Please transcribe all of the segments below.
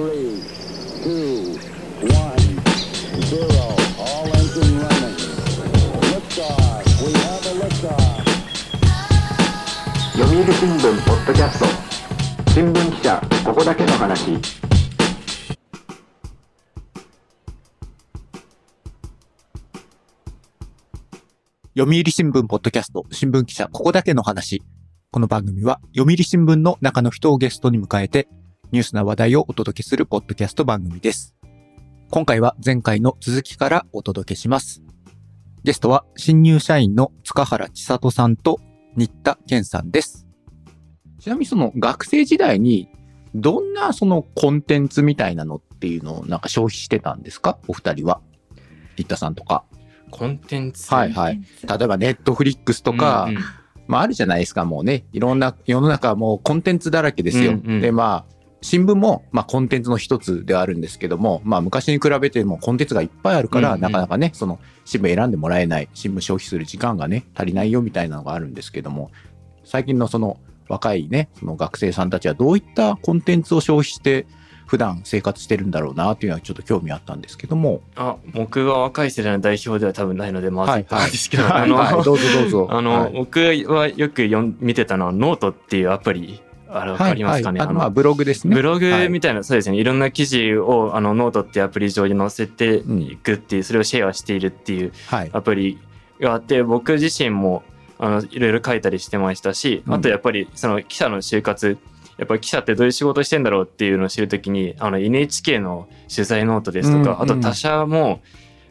three, two, one, zero. All engine running. Liftoff. We have a liftoff. 読売新聞ポッドキャスト新聞記者ここだけの話読売新聞ポッドキャスト新聞記者ここだけの話。この番組は読売新聞の中の人をゲストに迎えてニュースな話題をお届けするポッドキャスト番組です。今回は前回の続きからお届けします。ゲストは新入社員の塚原千里さんと新田健さんです。ちなみにその学生時代にどんなそのコンテンツみたいなのっていうのをなんか消費してたんですか？お二人は。新田さんとか。コンテンツ。はいはい。例えばネットフリックスとか、うんうんまああるじゃないですか、もうね。いろんな、世の中はもうコンテンツだらけですよ。うんうんで、まあ、新聞も、まあ、コンテンツの一つではあるんですけども、まあ、昔に比べてもコンテンツがいっぱいあるから、うんうんなかなかね、その、新聞選んでもらえない、新聞消費する時間がね、足りないよみたいなのがあるんですけども、最近のその、若いね、その学生さんたちはどういったコンテンツを消費して、普段生活してるんだろうなっていうのはちょっと興味あったんですけども。あ、僕が若い世代の代表では多分ないので、まずいはいんですけど、はいあの、はいどうぞどうぞ。あの、はい僕はよく読ん見てたのは、ノートっていうアプリ、あれわかりますかね、あのはいはいあのまあ、ブログですね。ブログはいみたいな、そうですね。いろんな記事を、あの、ノートっていうアプリ上に載せていくっていう、それをシェアしているっていうはい。アプリがあって、僕自身も、あの、いろいろ書いたりしてましたし、うんあとやっぱり、その記者の就活、やっぱり記者ってどういう仕事してんだろうっていうのを知るときに、あの、NHK の取材ノートですとか、うんあと他社も、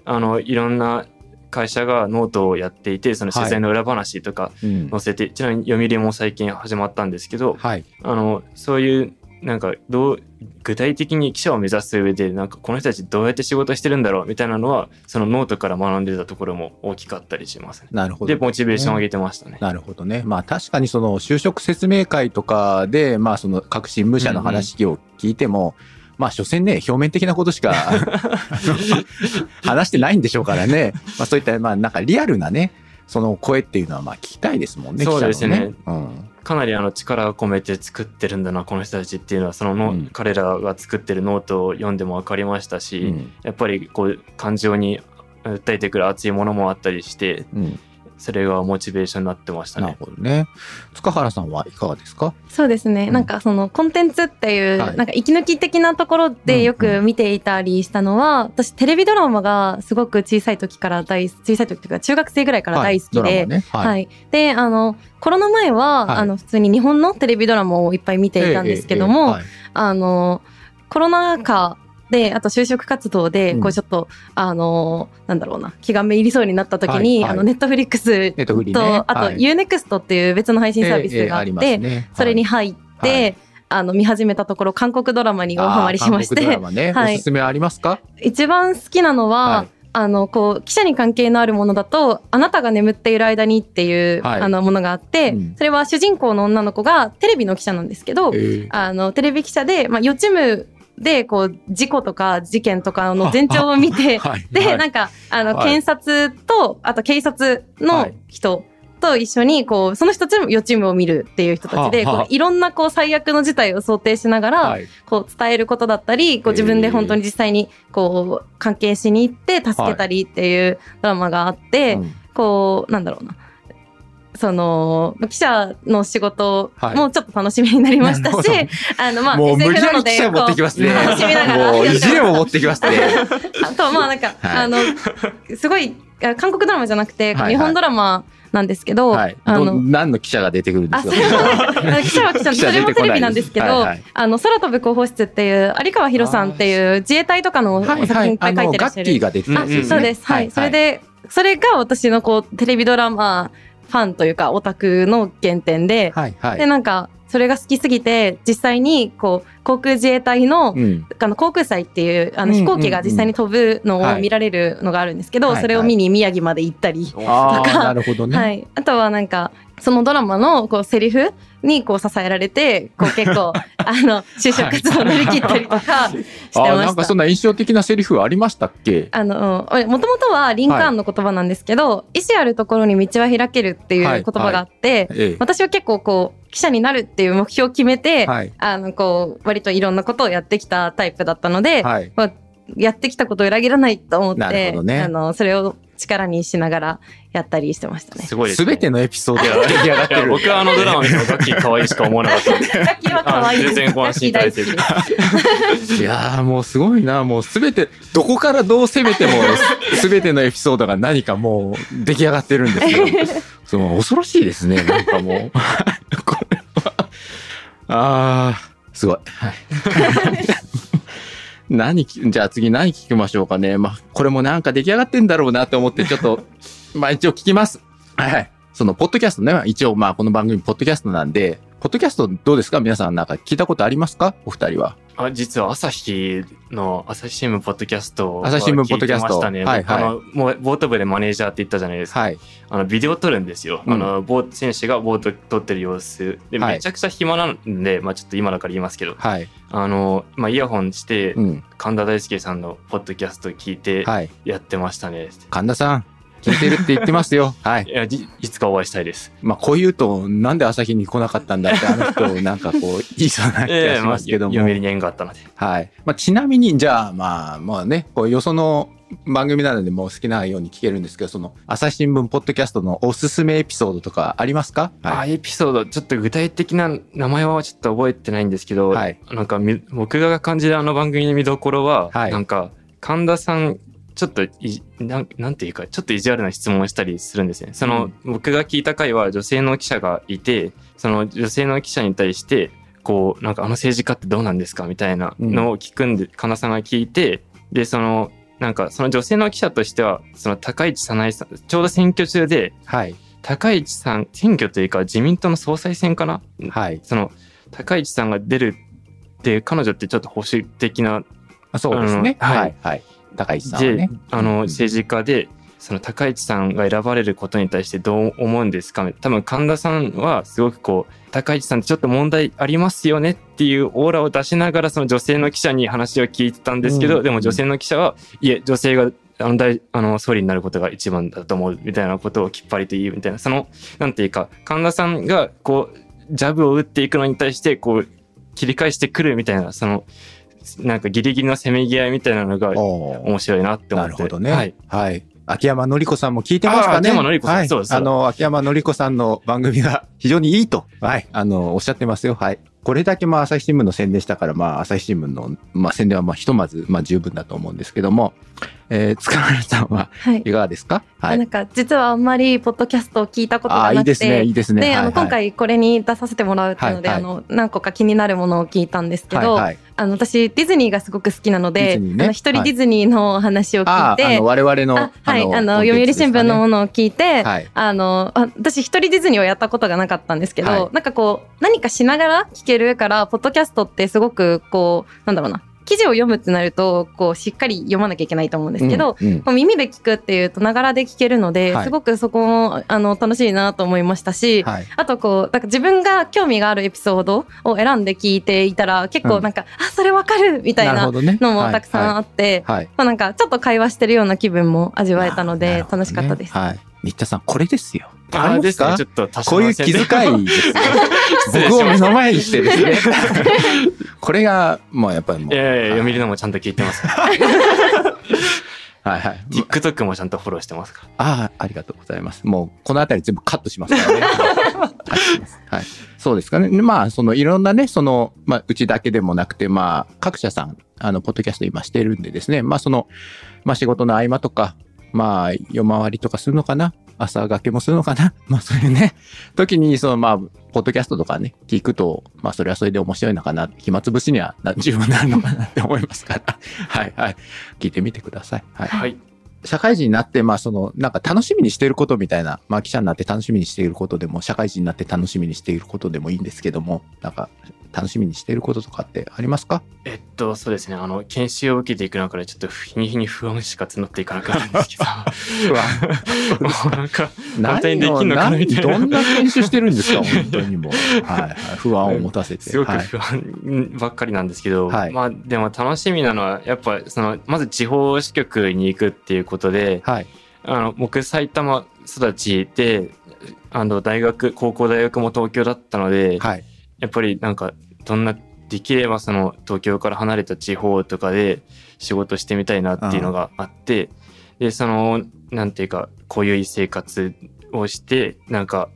あの、いろんな会社がノートをやっていて、その取材の裏話とかうん載せて、ちなみに読売も最近始まったんですけど、はい。あの、そういう、なんか、どう、具体的に記者を目指す上で、なんか、この人たちどうやって仕事してるんだろうみたいなのは、そのノートから学んでたところも大きかったりしますね。なるほど。で、モチベーションを上げてましたね。なるほどね。まあ確かにその就職説明会とかで、まあその各新聞社の話を聞いても、まあ所詮ね、表面的なことしか 話してないんでしょうからね。まあそういった、まあなんかリアルなね、その声っていうのはまあ聞きたいですもんね。そうですねね。うん。かなりあの力を込めて作ってるんだな、この人たちっていうのは、そのの、うん彼らが作ってるノートを読んでも分かりましたし、うんやっぱりこう、感情に訴えてくる熱いものもあったりして、うん。それがモチベーションになってましたなるほどね。塚原さんはいかがですか？そうですね、うん。なんかそのコンテンツっていう、はい。なんか息抜き的なところでよく見ていたりしたのは、私テレビドラマがすごく小さい時から大小さい時というか中学生ぐらいから大好きで、はい。ね。はい。はい。であのコロナ前は、はい。あの普通に日本のテレビドラマをいっぱい見ていたんですけども、ええええはい。あのコロナ禍であと就職活動で、うん。こうちょっとあのなんだろうな気がめいりそうになった時に、はいはい。あのネットフリックスと、ね。あとはい。UNEXT っていう別の配信サービスがあって、ええええりますね。それに入って、はい。あの見始めたところ韓国ドラマに大ハマりしましあー韓国ドラてマね。はい。おすすめありますか？一番好きなのは、はい。あのこう記者に関係のあるものだと「あなたが眠っている間に」っていう、はい。あのものがあって、うん。それは主人公の女の子がテレビの記者なんですけど、ええ。あのテレビ記者で、まあ、予知夢でこう事故とか事件とかの前兆を見て はいで、はい。なんかあの、はい。検察とあと警察はのい。人と一緒にこうその人たちの予知夢を見るっていう人たちで、はあはあ。こういろんなこう最悪の事態を想定しながら、はい。こう伝えることだったりこう自分で本当に実際にこう関係しに行って助けたりっていうドラマがあって、うん。こうなんだろうなその記者の仕事はいもちょっと楽しみになりましたし、なるあのまあもう無理やなのでり記者持ってきますね。楽しみながらもうも持ってきますね。あとまあなんか、はいあのすごいあ韓国ドラマじゃなくて、はいはい日本ドラマなんですけど、はい。どあの何の記者が出てくるんであ、すか記者は記者、それもテレビなんですけど、はいはいあの、空飛ぶ広報室っていう、有川博さんっていう自衛隊とかの作はいはい。品いっぱい書いてらっしゃる。ガッキーが出てたあ。そうです。はい。それで、それが私のこう、テレビドラマファンというか、オタクの原点で、はいはい。で、なんか、それが好きすぎて、実際に、こう、航空自衛隊の、うん。あの航空祭っていうあのうん飛行機が実際に飛ぶのはいを見られるのがあるんですけど、はいそれを見に宮城まで行ったり、とかなるほどね。はい、あとはなんかそのドラマのこうセリフにこう支えられてこう結構 あの就職活動を乗り切ったりとかしてあました。なんかそんな印象的なセリフありましたっけ？あの、もともとはリンカーンの言葉なんですけど、意思あるところに道は開けるっていう言葉があって、ええ。私は結構こう、記者になるっていう目標を決めて、はい。あの、こう、割といろんなことをやってきたタイプだったので、はい。まあやってきたことを裏切らないと思って、ね。あの、それを力にしながらやったりしてましたね。すごいです、ね。すべてのエピソードいやが出来上がってる。僕はあのドラマ見てもガッキー可愛いしか思わなかったんで。ラッキーは可愛いです。あ全然ご安心いただいてるいやーもうすごいな。もうすべて、どこからどう攻めても、すべてのエピソードが何かもう出来上がってるんですよ。その恐ろしいですね。なんかもう。これは。あー、すごい。はい。何、じゃあ次何聞きましょうかね。まあ、これもなんか出来上がってんだろうなと思って、ちょっと、まあ一応聞きます。はいはい。その、ポッドキャストね。一応まあこの番組、ポッドキャストなんで、ポッドキャストどうですか？皆さんなんか聞いたことありますか？お二人は。あ実は朝日の朝日新聞ポッドキャストは朝日新聞ポッドキャスト聞いてましたね。はいはい僕あのもうボート部でマネージャーって言ったじゃないですか。はい。あのビデオ撮るんですよ。うんあのボート選手がボート撮ってる様子で、はいめちゃくちゃ暇なんで、まあちょっと今だから言いますけど、はい。あのまあイヤホンして、うん。神田大輔さんのポッドキャスト聞いてはい。やってましたね。神田さん、聞いてるって言ってますよ。はいい。やじいつかお会いしたいです。まあ、こう言うと、なんで朝日に来なかったんだって、あの人、なんかこう、言いそうな気がしますけども。に縁があったので。はい。まあ、ちなみに、じゃあ、まあ、まあね、こう、よその番組なので、もう好きなように聞けるんですけど、その、朝日新聞ポッドキャストのおすすめエピソードとかありますか？あはい。エピソードちょっと具体的な名前はちょっと覚えてないんですけど、はいなんかみ僕が感じるあの番組の見どころは、はいなんか神田さんちょっといなんなんていうかちょっと意地悪な質問をしたりするんですね。その、僕が聞いた回は女性の記者がいてその女性の記者に対してこうなんかあの政治家ってどうなんですかみたいなのを聞くんで、神田さんが聞いてでそのなんかその女性の記者としてはその高市早苗さんちょうど選挙中ではい。高市さん選挙というか自民党の総裁選かな？はい。その高市さんが出るって彼女ってちょっと保守的なあそうですね。はい。はい。高市さんはで、ね。あの政治家でその高市さんが選ばれることに対してどう思うんですか？多分神田さんはすごくこう高市さんってちょっと問題ありますよねっていうオーラを出しながらその女性の記者に話を聞いてたんですけど、うん。でも女性の記者はいえ女性があの大あの総理になることが一番だと思うみたいなことをきっぱりと言うみたいなそのなんていうか神田さんがこうジャブを打っていくのに対してこう切り返してくるみたいなそのなんかギリギリのせめぎ合いみたいなのが面白いなって思って。なるほどね。はい。はい。秋山のり子さんも聞いてますかねあ秋山のり子さんはい。そうそうあの、秋山のり子さんの番組が非常にいいと、はい。あの、おっしゃってますよ。はい。これだけまあ朝日新聞の宣伝したから、まあ朝日新聞の、まあ宣伝はまあひとまず、まあ十分だと思うんですけども、えー、塚原さんははい。い。かがですか？はい。なんか実はあんまりポッドキャストを聞いたことああ、いがないくてですね、いいですね。で、はいはい。あの今回これに出させてもらうっていうので、はいはい。あの何個か気になるものを聞いたんですけど、はいはい、あの私ディズニーがすごく好きなので、ね。あの一人はい。ディズニーのお話を聞ああ、あいて、の、我々の、あはい、あの読売新聞のものを聞いて、はい。あのあ私一人ディズニーをやったことがなかったんですけど、はい。なんかこう何かしながら聞けるからポッドキャストってすごくこうなんだろうな記事を読むってなるとこうしっかり読まなきゃいけないと思うんですけど、うんうん耳で聞くっていうとながらで聞けるので、はいすごくそこもあの楽しいなと思いましたし、はい。あとこう、なんか自分が興味があるエピソードを選んで聞いていたら、結構なんか、あ、それわかるみたいな。のもたくさんあって、はい。はい。まあなんかちょっと会話してるような気分も味わえたので、楽しかったです。はい。新田さん、これですよ。ありまか？ですすね。ちょっとこういう気遣いですよ。僕を目の前にしてですね。これが、まあやっぱりもう。いやいや、読はい売のもちゃんと聞いてます。はいはい。TikTok もちゃんとフォローしてますから。ああ、ありがとうございます。もう、このあたり全部カットしますからね。はい。そうですかね。まあ、その、いろんなね、その、まあ、うちだけでもなくて、まあ、各社さん、あの、ポッドキャスト今してるんでですね、まあ、その、まあ、仕事の合間とか、まあ、夜回りとかするのかな？朝がけもするのかな？まあ、そういうね、時に、その、まあ、ポッドキャストとかね、聞くと、まあ、それはそれで面白いのかな？暇つぶしにはな 十分なるのかなって思いますから。はいはい。聞いてみてください。はい。はい。社会人になって、まあその、なんか楽しみにしていることみたいな、まあ記者になって楽しみにしていることでも、社会人になって楽しみにしていることでもいいんですけども、なんか、楽しみにしていることとかってありますか？えっと、そうですね。あの、研修を受けていく中で、ちょっと日に日に不安しか募っていかなくなるんですけど。も う なんか、本当にできんのかなみたいどんな研修してるんですか本当にもう。はい、はい。不安を持たせて。すごくはい不安ばっかりなんですけど、はいまあでも楽しみなのはやっぱそのまず地方支局に行くっていうことではい。あの僕埼玉育ちであの大学高校大学も東京だったので、はい。やっぱりなんかどんなできればその東京から離れた地方とかで仕事してみたいなっていうのがあって、でそのなんていうかこういう生活をしてなんか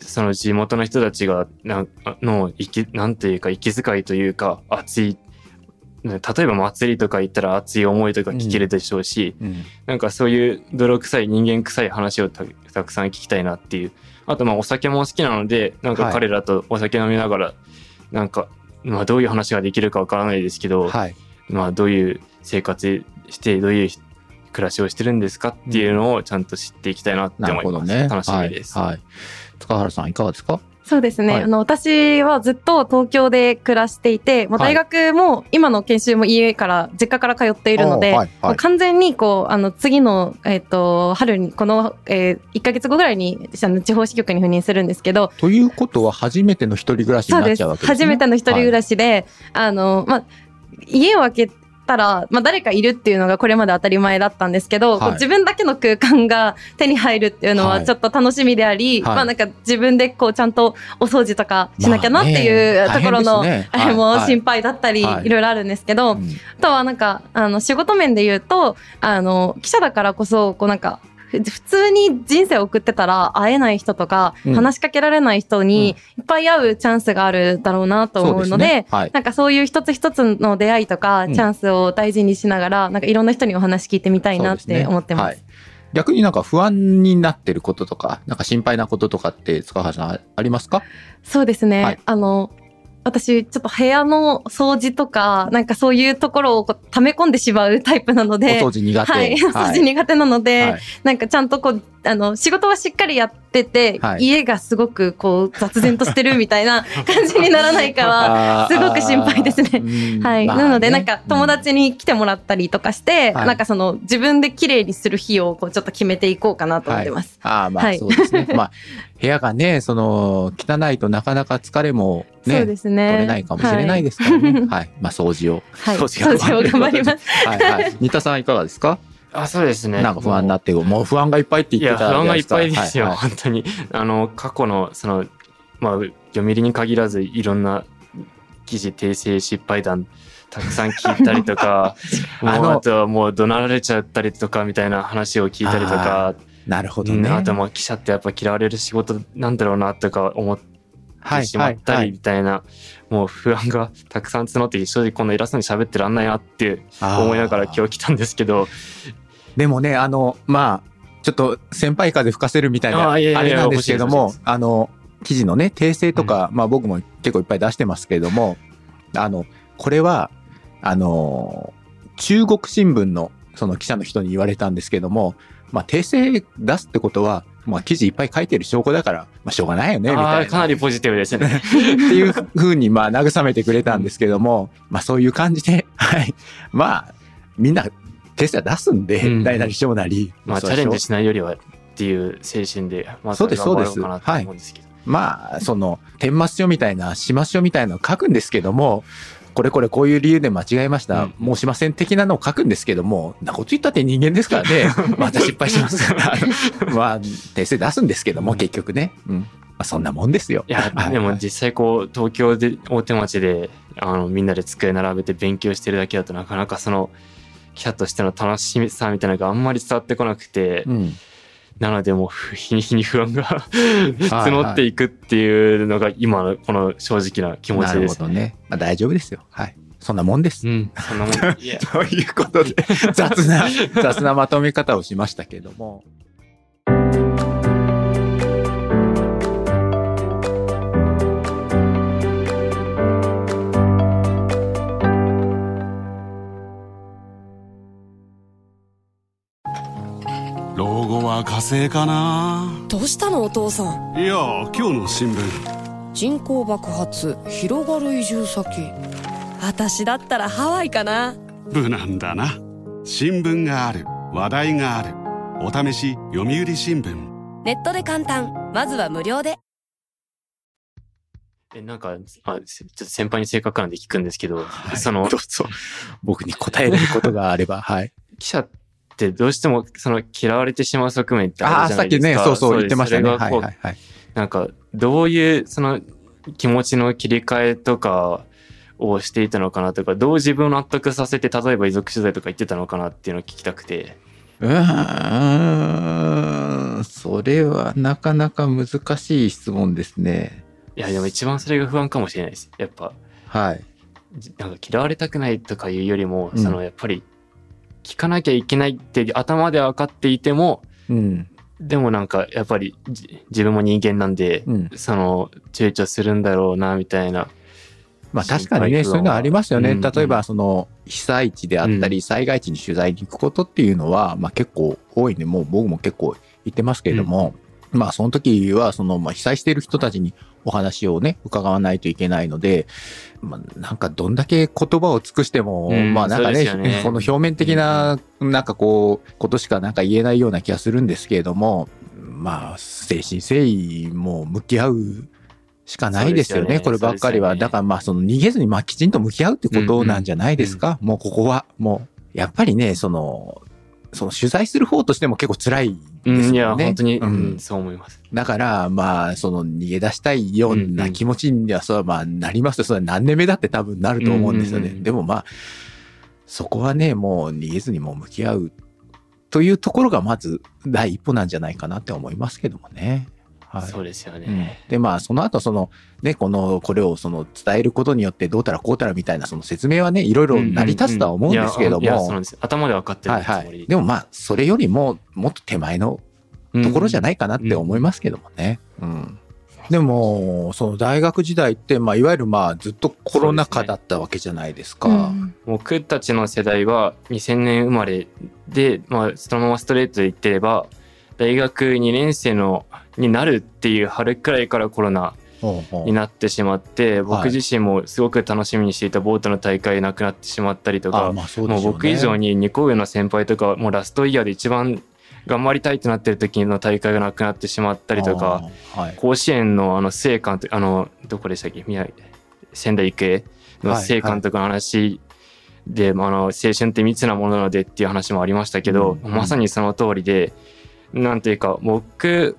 その地元の人たちがなんの息なんていうか息遣いというか熱いね例えば祭りとか行ったら熱い思いとか聞けるでしょうし、うん。なんかそういう泥臭い人間臭い話をたたくさん聞きたいなっていう。あとまあお酒も好きなので、なんかはい彼らとお酒飲みながら、なんか、まあどういう話ができるかわからないですけど、はい。まあどういう生活して、どういう暮らしをしてるんですかっていうのをちゃんと知っていきたいなって思います。ほどね。楽しみです。はい。はい塚原さんいかがですか？そうですね、はい。あの私はずっと東京で暮らしていて、もうはい。大学も今の研修も家から実家から通っているので、はいはい。完全にこうあの次の、えっと春にこの、えー、1か月後ぐらいに地方支局に赴任するんですけどということは初めての一人暮らしになっちゃうわけですね。初めての一人暮し。らしで、あのまあ家を開けたら、まあ、誰かいるっていうのがこれまで当たり前だったんですけど、はい。自分だけの空間が手に入るっていうのははい。ちょっと楽しみであり、はい。まあなんか自分でこうちゃんとお掃除とかしなきゃなっていうところの、あれもはい。心配だったり、はい。いろいろあるんですけど、うん。あとはなんかあの仕事面で言うとあの記者だからこそこうなんかふ普通に人生を送ってたら会えない人とか、うん。話しかけられない人にいっぱい会うチャンスがあるだろうなと思うのでですね。はい。なんかそういう一つ一つの出会いとかうん。チャンスを大事にしながら、なんかいろんな人にお話聞いてみたいなって思ってます。はい。逆になんか不安になってることとか、なんか心配なこととかって塚原さんありますか？そうですね。はい。あの、私、ちょっと部屋の掃除とか、なんかそういうところをこう溜め込んでしまうタイプなのおで、掃除苦手。はい、掃除苦手なので、はい。なんかちゃんとこう、あの、仕事はしっかりやってて、はい家がすごくこう、雑然としてるみたいな 感じにならないかは、すごく心配ですねはい。まあねなので、なんか友達に来てもらったりとかして、はいなんかその自分で綺麗にする日をこうちょっと決めていこうかなと思ってます。ああ、まあはいそうですね。まあ、部屋がね、その、汚いとなかなか疲れもね、そうですね。取れないかもしれないですからね。はい。まあ、掃除を。はい。掃除を頑張ります。はいはい。新田さんいかがですか？あ、そうですね。なんか不安になって、もう不安がいっぱいっていや、言ってた不安がいっぱいですよ、はいはい本当に。あの、過去の、その、まあ、読売に限らず、いろんな記事訂正失敗談、たくさん聞いたりとか、もうあのあとはもう怒鳴られちゃったりとかみたいな話を聞いたりとか、なるほどうんね。あともう記者ってやっぱ嫌われる仕事なんだろうなとか思ってはいしまったりはいみたいな、もう不安がたくさん募って正直こんな偉そうに喋ってらんないなって思いながら今日来たんですけど、でもね、あの、まあ、ちょっと先輩風吹かせるみたいな、あれなんですけれどもあの、記事のね、訂正とか、まあ僕も結構いっぱい出してますけれども、あの、これは、あの、中国新聞のその記者の人に言われたんですけども、まあ訂正出すってことは、まあ記事いっぱい書いてる証拠だから、まあしょうがないよね、みあたいな。ーかなりポジティブですね。っていうふうに、まあ、慰めてくれたんですけども、まあ、そういう感じで、はい。まあ、みんな、テストは出すんで、うん大なり小なり。まあチャレンジしないよりはっていう精神で、まあ、そうです頑張ろかなと思うんですけど。まあ、その、天末書みたいな、始末書みたいなのを書くんですけども、これこれこういう理由で間違えました、うん申しません的なのを書くんですけども、なこと言ったって人間ですからね、また失敗しますから、まあ、訂正出すんですけども、結局ね。うん。まあ、そんなもんですよ。いやは、でも実際こう、東京で、大手町で、あの、みんなで机並べて勉強してるだけだとなかなかその、記者としての楽しみさみたいなのがあんまり伝わってこなくて、うん。なのでもうふ日に日に不安が募っていくっていうのが今のこの正直な気持ちです。ほどね。まあ、大丈夫ですよ。はい。そんなもんです。うん、そんなもん。ということで、雑な、雑なまとめ方をしましたけども。は火星かな。どうしたのお父さん？いや今日の新聞。人口爆発広がる移住先。私だったらハワイかな。無難だな。新聞がある。話題がある。お試し読売新聞。ネットで簡単。まずは無料で。え、なんか、あ、ちょっと先輩に正確なんで聞くんですけど、はい。そのど、うぞ。僕に答えれることがあれば、はい。記者ってどうしてもその嫌われてしまう側面ってあるじゃないですか。さっきね、そうそう言ってましたね。はいはいはい。なんか、どういうその気持ちの切り替えとかをしていたのかなとか、どう自分を納得させて、例えば遺族取材とか言ってたのかなっていうのを聞きたくて。うーん、それはなかなか難しい質問ですね。いや、でも一番それが不安かもしれないです。やっぱ、はい。じなんか嫌われたくないとかいうよりも、うんそのやっぱり聞かなきゃいけないって頭で分かっていても、うん。でもなんかやっぱりじ自分も人間なんで、うん。その躊躇するんだろうなみたいな。まあ確かにね、そういうのはありますよね。うん例えば、その、被災地であったり、災害地に取材に行くことっていうのは、まあ結構多いんで、もう僕も結構行ってますけれども、まあその時は、その、まあ被災している人たちにお話をね、伺わないといけないので、まあなんかどんだけ言葉を尽くしても、うんまあなんかねね。この表面的な、なんかこう、ことしかなんか言えないような気がするんですけれども、まあ、誠心誠意もう向き合うしかないですよね、よね。こればっかりは。ね。だからまあ、その逃げずにまあきちんと向き合うってことなんじゃないですか、もうここは。もう、やっぱりね、その、その取材する方としても結構辛いうん、いや。本当に、ううんん、そう思います。だから、まあ、その逃げ出したいような気持ちには、そうはまあ、なりますよ。それは何年目だって多分なると思うんですよね。うんうんうんでもまあ、そこはね、もう逃げずにもう向き合うというところがまず第一歩なんじゃないかなって思いますけどもね。はい。そうですようんね。でまあその後そのねこのこれをその伝えることによってどうたらこうたらみたいなその説明はねいろいろ成り立つとは思うんですけれども、いやいやそうなんです。頭で分かってるはいはつもりい、でもまあそれよりももっと手前のところじゃないかなって思いますけどもね。うんでもその大学時代って、まあ、いわゆるまあずっとコロナ禍だったわけじゃないですか。うん僕たちの世代は2000年生まれで、まあ、そのままストレートで言ってれば大学2年生のになるっていう春くらいからコロナになってしまってはい。僕自身もすごく楽しみにしていたボートの大会なくなってしまったりとあかもう僕以上に2個上の先輩とかもうラストイヤーで一番頑張りたいってなってる時の大会がなくなってしまったりとか甲子園のあの須江監督あのどこでしたっけ？宮仙台育英の須江監督の話で、青春って密なものなのでっていう話もありましたけど、うん。まさにその通りでなんていうか僕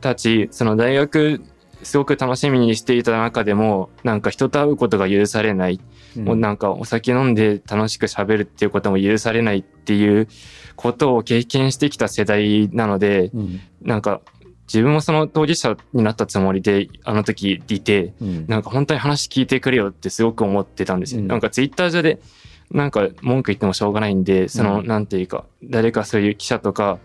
たちその大学すごく楽しみにしていた中でもなんか人と会うことが許されない、もうなんかお酒飲んで楽しく喋るっていうことも許されないっていうことを経験してきた世代なのでうん。なんか自分もその当事者になったつもりであの時いてうん。なんか本当に話聞いてくれよってすごく思ってたんですよ。うん。なんかツイッター上でなんか文句言ってもしょうがないんでその、うん。なんていうか誰かそういう記者とか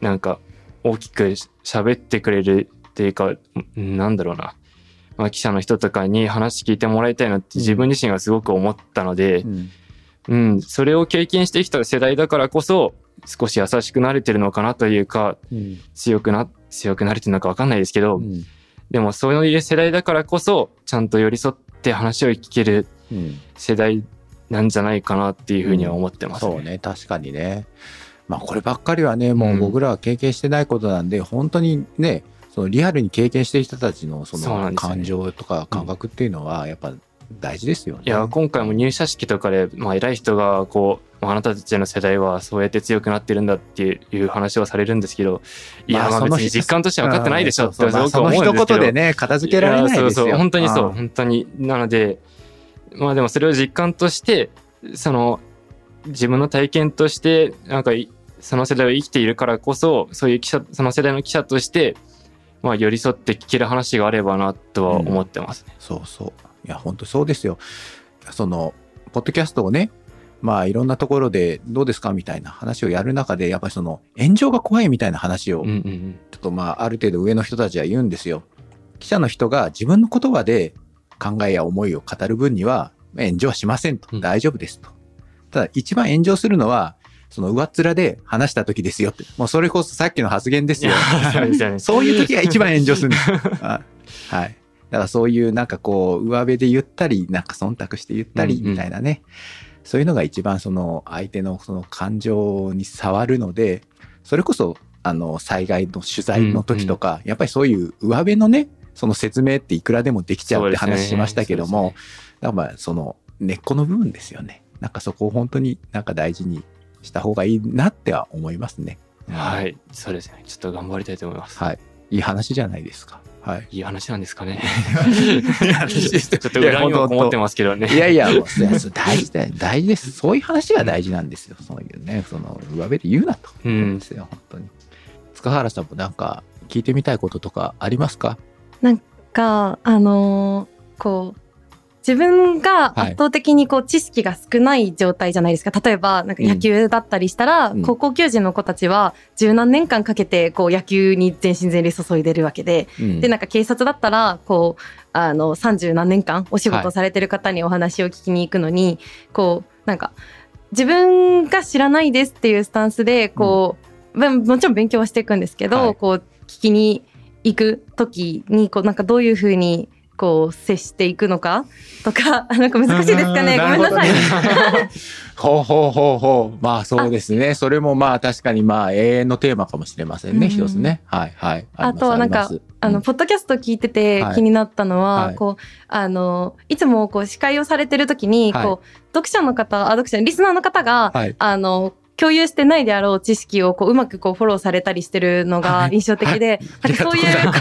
なんか大きく喋ってくれるっていうかんなんだろうな、まあ、記者の人とかに話聞いてもらいたいなって自分自身がすごく思ったので、うん。うん、それを経験してきた世代だからこそ少し優しくなれてるのかなというかうん。強くな強くなれてるのか分かんないですけど、うん。でもそういう世代だからこそちゃんと寄り添って話を聞けるうん。世代なんじゃないかなっていうふうには思ってます、そうね、確かにね。まあこればっかりはね、もううん僕らは経験してないことなんで、本当にね、そのリアルに経験してる人たちのその感情とか感覚っていうのはやっぱ大事ですよね。いや今回も入社式とかで、まあ、偉い人がこうまああなたたちの世代はそうやって強くなってるんだっていう話をされるんですけどいやまあその別に実感としては分かってないでしょってすごく思うんですけど。その一言でね、片付けられないですよ。やそうそう。本当にそう。本当に。なのでまあでもそれを実感としてその自分の体験としてなんかいその世代を生きているからこそそういう記者その世代の記者としてまあ寄り添って聞ける話があればなとは思ってますね。そうそう。いや、本当そうですよ。その、ポッドキャストをね、まあいろんなところでどうですかみたいな話をやる中で、やっぱりその炎上が怖いみたいな話をうんうんうんちょっとまあ、ある程度上の人たちは言うんですよ。記者の人が自分の言葉で考えや思いを語る分には炎上はしませんと。うん大丈夫ですと。ただ一番炎上するのは、その上っ面で話した時ですよって。もうそれこそさっきの発言ですよ。そう そういう時が一番炎上するんです。あはい。だからそういうなんかこう、上辺で言ったり、なんか忖度して言ったりうんうんみたいなね。そういうのが一番その相手のその感情に触るので、それこそあの災害の取材の時とか、やっぱりそういう上辺のね、その説明っていくらでもできちゃうって話しましたけども、そうですねだからまあその根っこの部分ですよね。なんかそこを本当になんか大事にした方がいいなっては思いますね。は。い、そうですね。ちょっと頑張りたいと思います。はい。いい話じゃないですか。はい。いい話なんですかね。いい話です ちょっと裏にもこもってますけどね。いやいや、もう大事だよ。大事です。そういう話が大事なんですよ。そういうね、その上辺で言うなと。うんですよ、本当に。塚原さんもなんか聞いてみたいこととかありますか？があのーこう自分が圧倒的にこう知識が少ない状態じゃないですか。例えば、なんか野球だったりしたら、うん。高校球児の子たちは十何年間かけてこう野球に全身全霊注いでるわけで、うん。で、なんか警察だったら、こう、あの、30何年間お仕事されてる方にお話を聞きに行くのに、こう、なんか、自分が知らないですっていうスタンスで、こう、まもちろん勉強はしていくんですけど、はい。こう、聞きに行く時に、こう、なんかどういうふうに、こう、接していくのかとか、あ なんか難しいですかね。ごめんなさい。ほうほうほうほう。まあそうですね。それもまあ確かにまあ永遠のテーマかもしれませんね。うん一つね。はいはい。あとはなんかあの、うんポッドキャスト聞いててはい気になったのは、はいこう、あの、いつもこう、司会をされてる時に、はいこう、読者の方、あ、読者、リスナーの方が、はいあの、共有してないであろう知識をこううまくこうフォローされたりしてるのが印象的で、なんかそういう、こ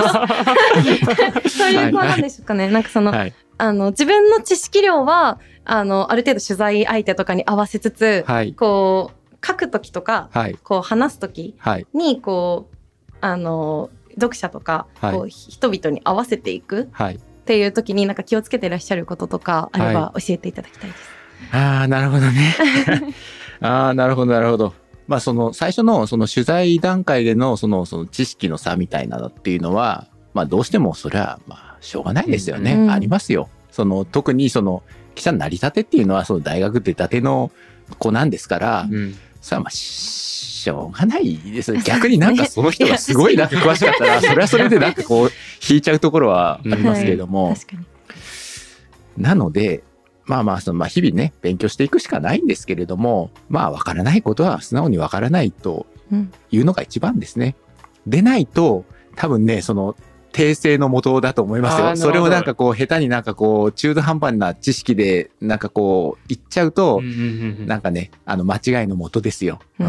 う そういう、こうなんでしょうかね。なんかその、はい。あの、自分の知識量は、あの、ある程度取材相手とかに合わせつつ、はい。こう、書くときとか、はい。こう話すときはい。に、こう、あの、読者とか、はい。こう人々に合わせていくはい。っていうときになんか気をつけてらっしゃることとかあれば教えていただきたいです。ああ、なるほどね。ああ、なるほど、なるほど。まあ、その、最初の、その取材段階での、その、その知識の差みたいなのっていうのは、まあ、どうしても、それは、まあ、しょうがないですよね。うんありますよ。その、特に、その、記者になりたてっていうのは、その、大学出たての子なんですから、うんそれはまあ、ししょうがないですよ。逆になんか その人がすごいなんか詳しかったら、それはそれでなんかこう、引いちゃうところはありますけれども、確かに。なので、まあまあ、そのまあ日々ね、勉強していくしかないんですけれども、まあ、わからないことは素直にわからないとうんいうのが一番ですね。でないと、多分ね、その、訂正のもとだと思いますよ。それをなんかこう、下手になんかこう、中途半端な知識で、なんかこう、言っちゃうとうん、うんうんうんなんかね、あの、間違いのもとですよ。うん。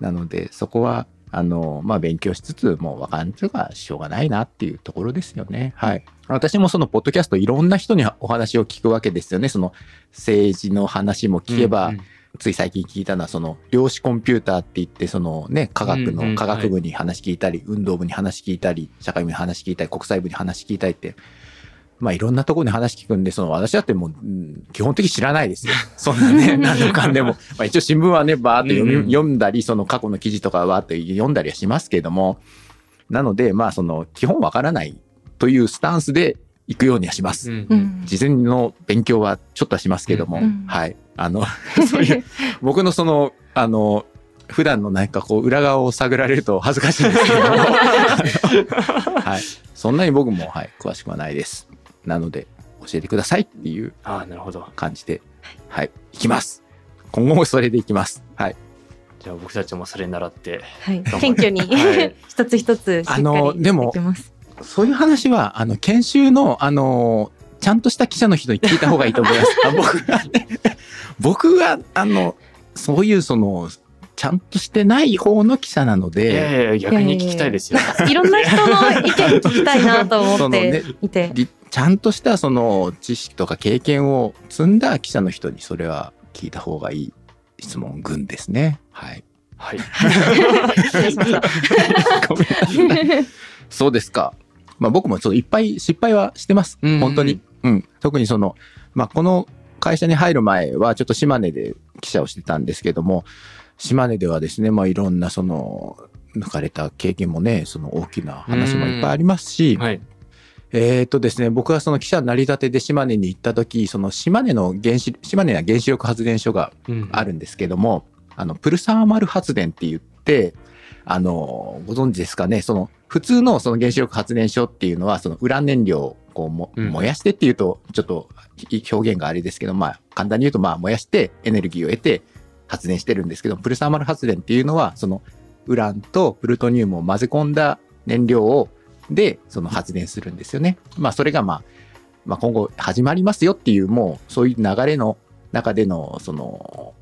なので、そこは、あの、まあ、勉強しつつ、もう分かんとかしょうがないなっていうところですよね。はい。私もその、ポッドキャストいろんな人にお話を聞くわけですよね。その、政治の話も聞けば、うんうんつい最近聞いたのは、その、量子コンピューターって言って、そのね、科学の科学部に話聞いたり、運動部に話聞いたり、社会部に話聞いたり、国際部に話聞いたりって、まあいろんなところに話聞くんで、その私だってもう、うん基本的に知らないですよ。そんなね、何のかんでも。まあ一応新聞はね、バーって読み、読んだり、その過去の記事とかはバーって読んだりはしますけれども、なので、まあその、基本わからないというスタンスで行くようにはします。うんううんん事前の勉強はちょっとはしますけども、うんはい。あの、そういう、僕のその、あの、普段のなんかこう、裏側を探られると恥ずかしいんですけども、はい。そんなに僕も、はい、詳しくはないです。なので、教えてくださいっていうああ、なるほど。感じで、はい、いきます。今後もそれでいきます。はい。じゃあ僕たちもそれに習って。はい。謙虚にはい 一つ一つしっかりあのでも。そういう話は、あの、研修の、あの、ちゃんとした記者の人に聞いた方がいいと思います。あ僕がね、僕は、あの、そういうその、ちゃんとしてない方の記者なのいやで、いや逆に聞きたいですよ。いろんな人の意見聞きたいなと思っ そのねていて。りちゃんとしたその知識とか経験を積んだ記者の人にそれは聞いた方がいい質問群ですね。はい。はい。失礼しました。ごめんなさい。そうですか。まあ僕もちょっといっぱい失敗はしてます。うん本当に。うん。特にその、まあこの会社に入る前はちょっと島根で記者をしてたんですけども、島根ではですね、まあいろんなその、抜かれた経験もね、その大きな話もいっぱいありますし、はい。えーっとですね、僕はその記者になりたてで島根に行った時、その島根の原子、島根には原子力発電所がうん。あるんですけども、あの、プルサーマル発電って言って、あの、ご存知ですかね、その、普通のその原子力発電所っていうのは、そのウラン燃料こうも、うん。燃やしてっていうと、ちょっとい表現があれですけど、まあ、簡単に言うと、まあ、燃やしてエネルギーを得て発電してるんですけど、プルサーマル発電っていうのは、その、ウランとプルトニウムを混ぜ込んだ燃料を、で、その発電するんですよね。まあ、それがまあ、まあ、今後始まりますよっていう、もう、そういう流れの中での、その、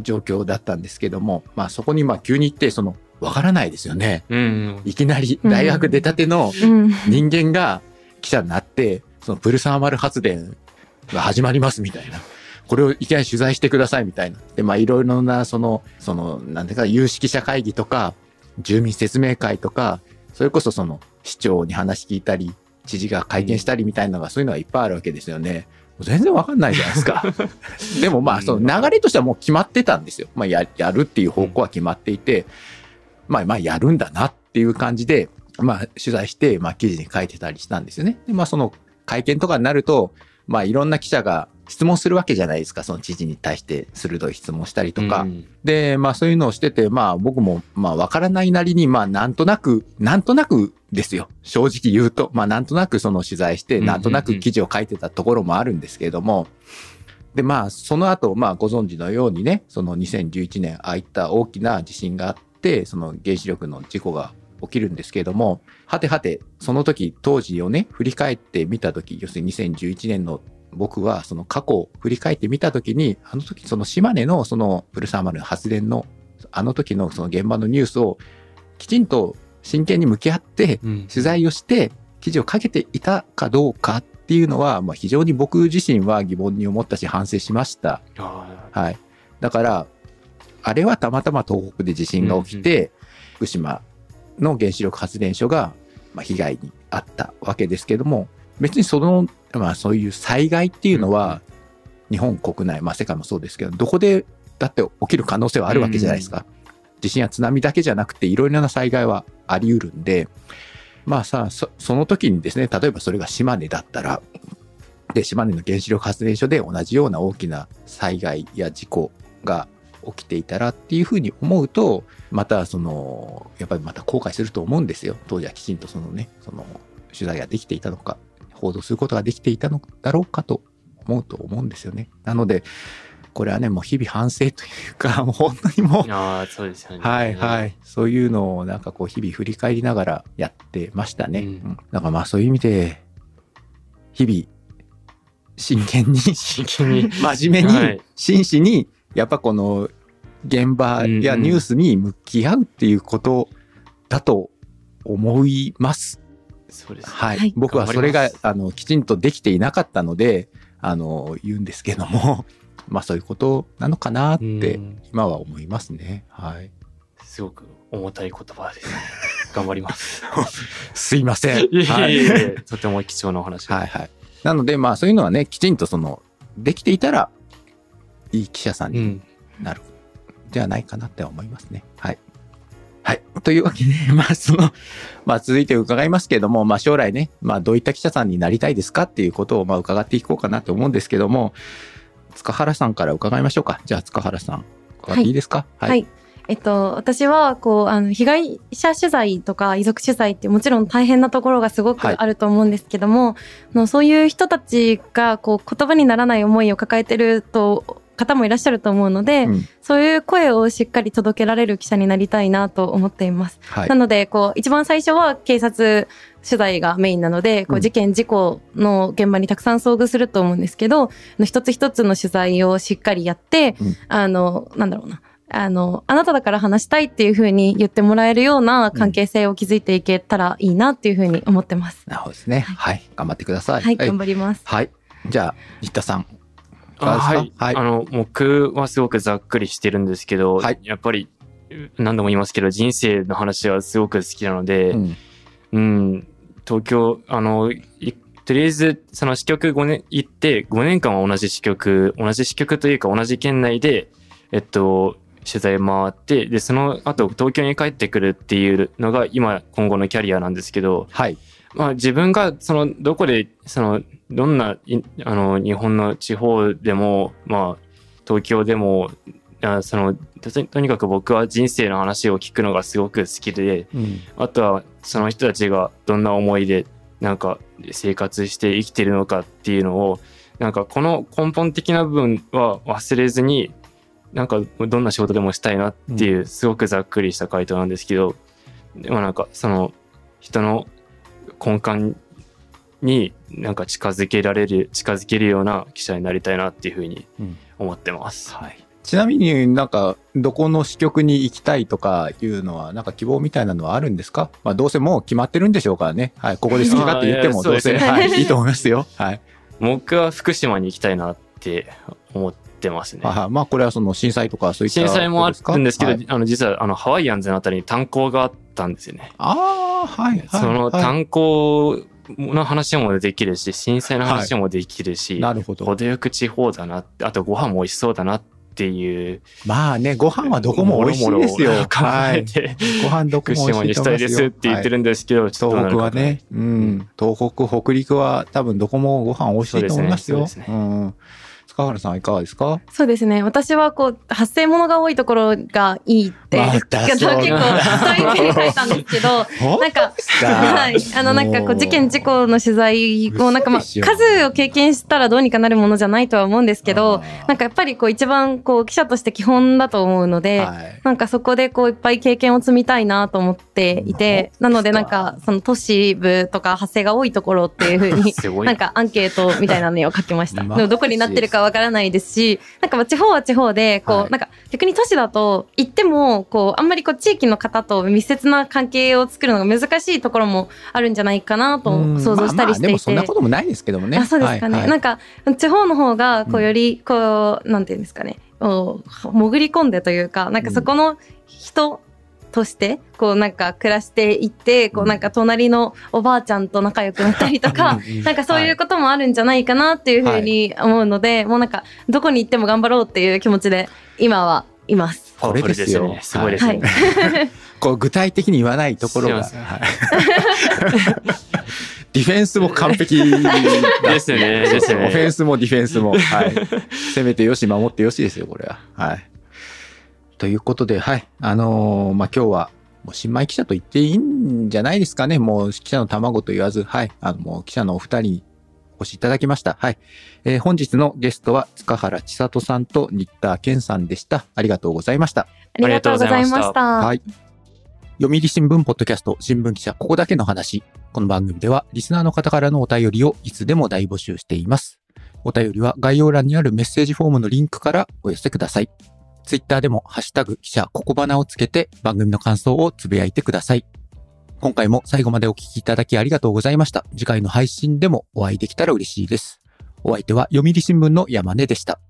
状況だったんですけども、まあ、そこにまあ、急に行って、その、わからないですよね。うん。いきなり大学出たてのうん人間が記者になって、そのプルサーマル発電が始まりますみたいな。これをいきなり取材してくださいみたいな。で、まあいろいろな、その、その、なんていうか、有識者会議とか、住民説明会とか、それこそその、市長に話聞いたり、知事が会見したりみたいなのが、そういうのがいっぱいあるわけですよね。全然わかんないじゃないですか。でもまあ、その流れとしてはもう決まってたんですよ。まあや、やるっていう方向は決まっていて、まあまあやるんだなっていう感じで、まあ取材して、まあ記事に書いてたりしたんですよね。で、まあその会見とかになると、まあいろんな記者が質問するわけじゃないですか。その知事に対して鋭い質問したりとか。うんで、まあそういうのをしてて、まあ僕もまあわからないなりに、まあなんとなく、なんとなくですよ。正直言うと、まあなんとなくその取材して、うんなんとなく記事を書いてたところもあるんですけれども、でまあその後、まあご存知のようにね、その2011年、ああいった大きな地震があって、その原子力の事故が起きるんですけれども、はてはて、その時、当時をね、振り返ってみた時、要するに2011年の僕はその過去を振り返ってみたときに、あの時その島根のそのプルサーマル発電のあの時のその現場のニュースをきちんと真剣に向き合ってうん取材をして記事を書けていたかどうかっていうのは、まあ、非常に僕自身は疑問に思ったし反省しました。あはい。だから、あれはたまたま東北で地震が起きて、福島の原子力発電所が、まあ、被害に遭ったわけですけども、別にその、まあそういう災害っていうのは、日本国内、まあ世界もそうですけど、どこでだって起きる可能性はあるわけじゃないですか。地震や津波だけじゃなくて、いろいろな災害はあり得るんで、まあさ、そその時にですね、例えばそれが島根だったら、で、島根の原子力発電所で同じような大きな災害や事故が起きていたらっていうふうに思うと、またその、やっぱりまた後悔すると思うんですよ。当時はきちんとそのね、その取材ができていたのか、報道することができていたのだろうかと思うと思うんですよね。なので、これはね、もう日々反省というか、もう本当にもう、ああ、そうですよね。はいはい。そういうのをなんかこう日々振り返りながらやってましたね。うんうんだからまあそういう意味で、日々、真剣に、真剣に。真面目に、はい真摯に、やっぱこの現場やニュースに向き合うっていうことだと思います。そうです。はい。はい僕はそれがあの、きちんとできていなかったので、あの、言うんですけども、まあそういうことなのかなってうん今は思いますね。はい。すごく重たい言葉ですね。頑張ります。すいません。いえいはいとても貴重なお話。はいはい。なので、まあそういうのはね、きちんとその、できていたら、いい記者さんにうん。なる、ではないかなって思いますね。はい。はい。というわけで、まあその、まあ続いて伺いますけれども、まあ将来ね、まあどういった記者さんになりたいですかっていうことをまあ伺っていこうかなと思うんですけども、塚原さんから伺いましょうか。じゃあ塚原さん、伺っていいですか？はい。えっと、私は、こう、あの、被害者取材とか遺族取材ってもちろん大変なところがすごくはいあると思うんですけども、あのそういう人たちが、こう、言葉にならない思いを抱えてると、方もいらっしゃると思うので、うんそういう声をしっかり届けられる記者になりたいなと思っています。はいな。ので、こう、一番最初は警察取材がメインなので、こうんう、事件、事故の現場にたくさん遭遇すると思うんですけど、あの一つ一つの取材をしっかりやって、うんあの、なんだろうな。あの、あなただから話したいっていうふうに言ってもらえるような関係性を築いていけたらいいなっていうふうに思ってます。なるほどですね。はい。頑張ってください。はい、頑張ります。はい。じゃあ、新田さん。はい、はい。あの僕はすごくざっくりしてるんですけど、はい。やっぱり何度も言いますけど人生の話はすごく好きなので、うん。うん、東京あのいとりあえずその支局5年行って5年間は同じ支局同じ支局というか同じ県内でえっと取材回ってでその後東京に帰ってくるっていうのが今今後のキャリアなんですけど、はい。まあ、自分がそのどこでそのどんないあの日本の地方でも、まあ、東京でもあそのととにかく僕は人生の話を聞くのがすごく好きでうん。あとはその人たちがどんな思いでなんか生活して生きてるのかっていうのをなんかこの根本的な部分は忘れずになんかどんな仕事でもしたいなっていうすごくざっくりした回答なんですけど、でもなんかその人の根幹になんか近づけられる近づけるような記者になりたいなっていうふうにうん思ってます。はい。ちなみになんか、どこの支局に行きたいとかいうのは、なんか希望みたいなのはあるんですか？まあどうせもう決まってるんでしょうからね。はい。ここで好き勝手言ってもどうせ、そうですねはい。いいと思いますよ。はい。僕は福島に行きたいなって思ってますね。はいまあこれはその震災とかそういった震災もあるんですけど、はいあの実はあのハワイアンズのあたりに炭鉱があったんですよね。ああ、はい、はい。そのはい炭鉱の話もできるし、震災の話もできるし、なるほど。程よく地方だなって、あとご飯も美味しそうだなっていう。まあね、ご飯はどこも美味しいですよ。もろもろ考はい。えて、ご飯どこ福も美味しい島にしたいですって言ってるんですけど、ちょっとどうなるか東北はね、うん、東北、北陸は多分どこもご飯美味しいと思いますよ。そうん。塚原さんはいかがですか？そうですね。私はこう、発生物が多いところがいいまた結構、そうそういに書いたんですけど、なんか、かはい。あの、なんかこう、事件事故の取材を、なんかまあ、数を経験したらどうにかなるものじゃないとは思うんですけどなんかやっぱりこう、一番こう、記者として基本だと思うので、はい。なんかそこでこういっぱい経験を積みたいなと思っていて、なのでなんかその都市部とか発生が多いところっていうふうに なんかアンケートみたいなのを書きました。でもどこになってるかわからないですし、なんかまあ地方は地方で、こう、はい。なんか逆に都市だと行っても、こう、あんまりこう地域の方と密接な関係を作るのが難しいところもあるんじゃないかなとうん。想像したりしていて。まあまあでもそんなこともないですけどもね。あそうですかね、はいはい。なんか地方の方がこうんうよりこう、なんていうんですかね。潜り込んでというかなんかそこの人としてこうなんか暮らしていってこううんなんか隣のおばあちゃんと仲良くなったりとかうん。う んなんかそういうこともあるんじゃないかなっていうふうに思うので、もうなんかどこに行っても頑張ろうっていう気持ちで今はいます。パワフルですよね。すごいですよね。こう具体的に言わないところが。ディフェンスも完璧だですねですねオフェンスもディフェンスも。はい。攻めてよし、守ってよしですよ、これは。はい。ということで、はい。あのーまあ、今日は、もう新米記者と言っていいんじゃないですかね。もう記者の卵と言わず、はい。あの、もう記者のお二人にお越しいただきました。はい。えー本日のゲストは塚原千里さんと新田健さんでした。ありがとうございました。ありがとうございまし。たはい。読売新聞ポッドキャスト新聞記者ここだけの話。この番組ではリスナーの方からのお便りをいつでも大募集しています。お便りは概要欄にあるメッセージフォームのリンクからお寄せください。ツイッターでもハッシュタグ記者ここばなをつけて番組の感想をつぶやいてください。今回も最後までお聴きいただきありがとうございました。次回の配信でもお会いできたら嬉しいです。お相手は読売新聞の山根でした。